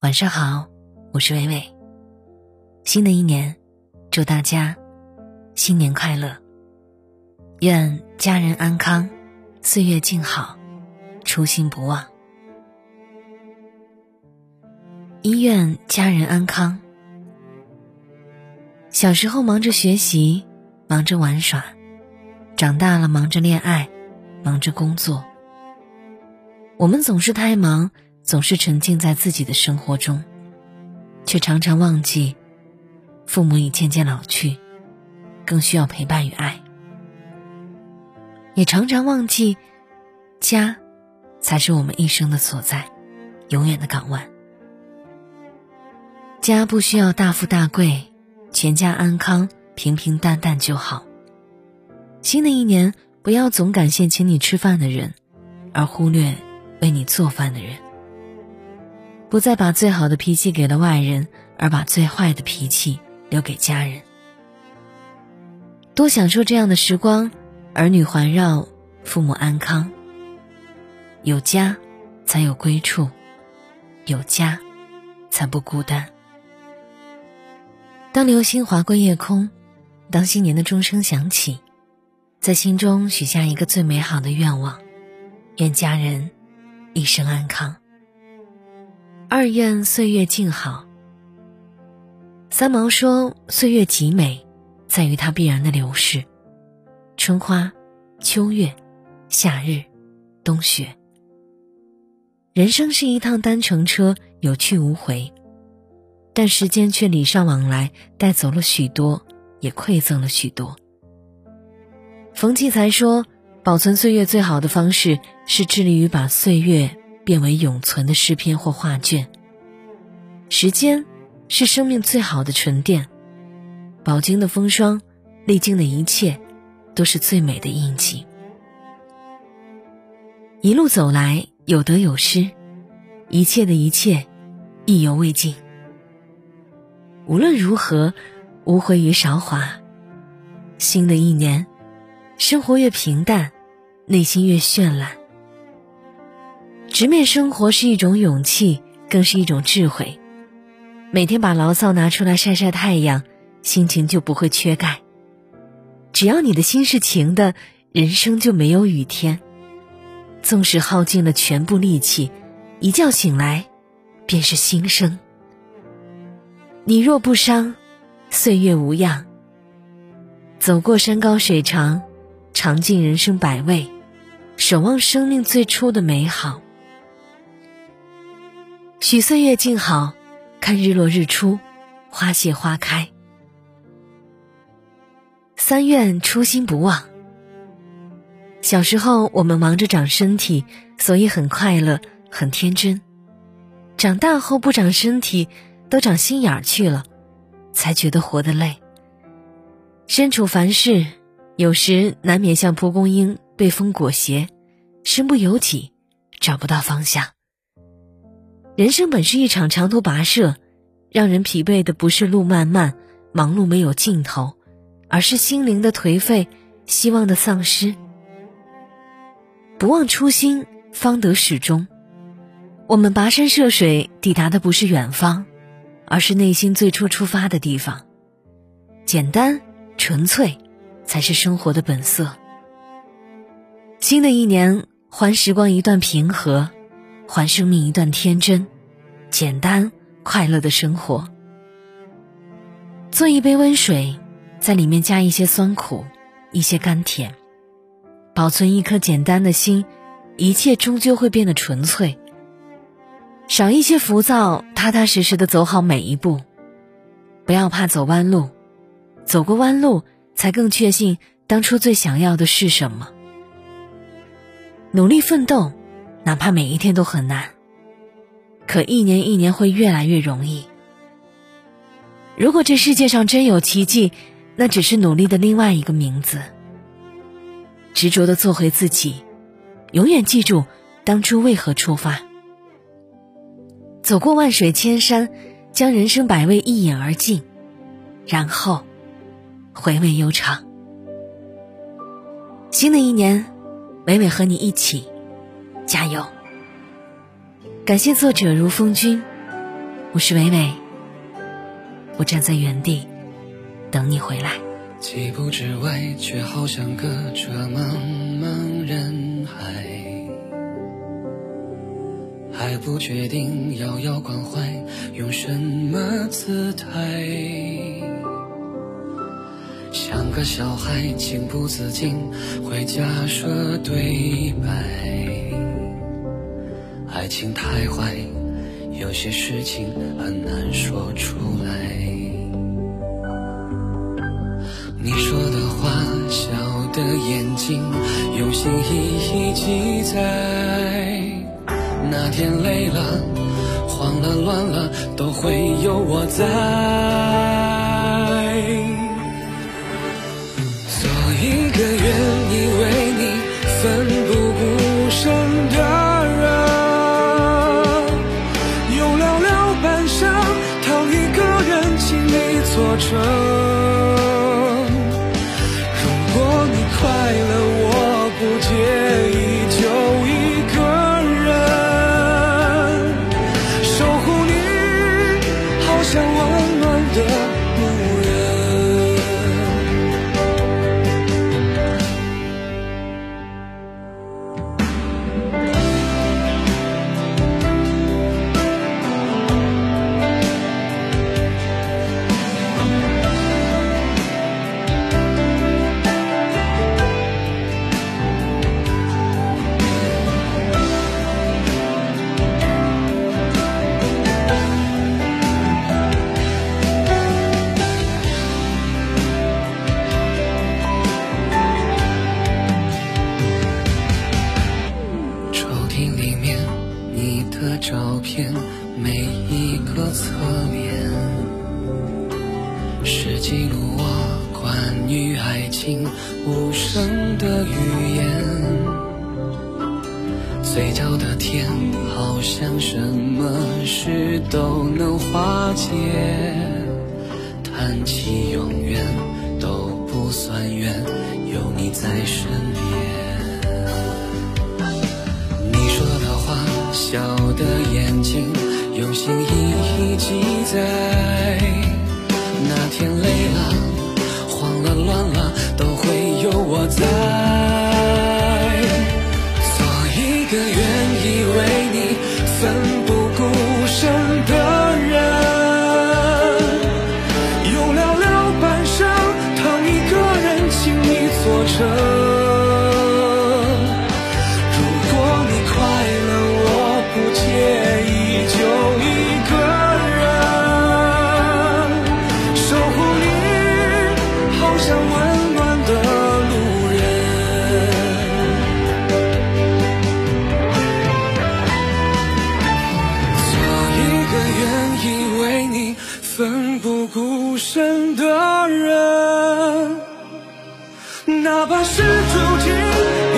晚上好，我是伟伟。新的一年，祝大家新年快乐，愿家人安康，岁月静好，初心不忘。医院家人安康。小时候忙着学习，忙着玩耍；长大了忙着恋爱，忙着工作。我们总是太忙。总是沉浸在自己的生活中，却常常忘记，父母已渐渐老去，更需要陪伴与爱。也常常忘记，家，才是我们一生的所在，永远的港湾。家不需要大富大贵，全家安康、平平淡淡就好。新的一年，不要总感谢请你吃饭的人，而忽略为你做饭的人。不再把最好的脾气给了外人，而把最坏的脾气留给家人。多享受这样的时光，儿女环绕，父母安康。有家，才有归处；有家，才不孤单。当流星划过夜空，当新年的钟声响起，在心中许下一个最美好的愿望：愿家人一生安康。二愿岁月静好。三毛说：“岁月极美，在于它必然的流逝。春花、秋月、夏日、冬雪。人生是一趟单程车，有去无回，但时间却礼尚往来，带走了许多，也馈赠了许多。”冯骥才说：“保存岁月最好的方式，是致力于把岁月。”变为永存的诗篇或画卷。时间是生命最好的沉淀，饱经的风霜，历经的一切，都是最美的印记。一路走来，有得有失，一切的一切，意犹未尽。无论如何，无悔与韶华。新的一年，生活越平淡，内心越绚烂。直面生活是一种勇气，更是一种智慧。每天把牢骚拿出来晒晒太阳，心情就不会缺钙。只要你的心是晴的，人生就没有雨天。纵使耗尽了全部力气，一觉醒来，便是新生。你若不伤，岁月无恙。走过山高水长，尝尽人生百味，守望生命最初的美好。许岁月静好，看日落日出，花谢花开。三愿初心不忘。小时候我们忙着长身体，所以很快乐，很天真。长大后不长身体，都长心眼儿去了，才觉得活得累。身处凡事，有时难免像蒲公英被风裹挟，身不由己，找不到方向。人生本是一场长途跋涉，让人疲惫的不是路漫漫、忙碌没有尽头，而是心灵的颓废、希望的丧失。不忘初心，方得始终。我们跋山涉水，抵达的不是远方，而是内心最初出发的地方。简单纯粹，才是生活的本色。新的一年，还时光一段平和。还生命一段天真、简单、快乐的生活。做一杯温水，在里面加一些酸苦，一些甘甜。保存一颗简单的心，一切终究会变得纯粹。少一些浮躁，踏踏实实的走好每一步。不要怕走弯路，走过弯路，才更确信当初最想要的是什么。努力奋斗。哪怕每一天都很难，可一年一年会越来越容易。如果这世界上真有奇迹，那只是努力的另外一个名字。执着的做回自己，永远记住当初为何出发。走过万水千山，将人生百味一饮而尽，然后回味悠长。新的一年，每每和你一起。加油！感谢作者如风君，我是伟伟，我站在原地等你回来。几步之外，却好像隔着茫茫人海，还不确定遥遥关怀用什么姿态，像个小孩情不自禁会假设对白，爱情太坏。有些事情很难说出来。你说的话，笑的眼睛，用心一一记载。那天累了，慌了，乱了，都会有我在。做一个愿爱情无声的语言。嘴角的甜，好像什么事都能化解。谈起永远都不算远，有你在身边。你说的话，笑。的眼睛，用心一一记载。那天累了，在。做一个愿意为你奋不奋不顾身的人，哪怕是注定。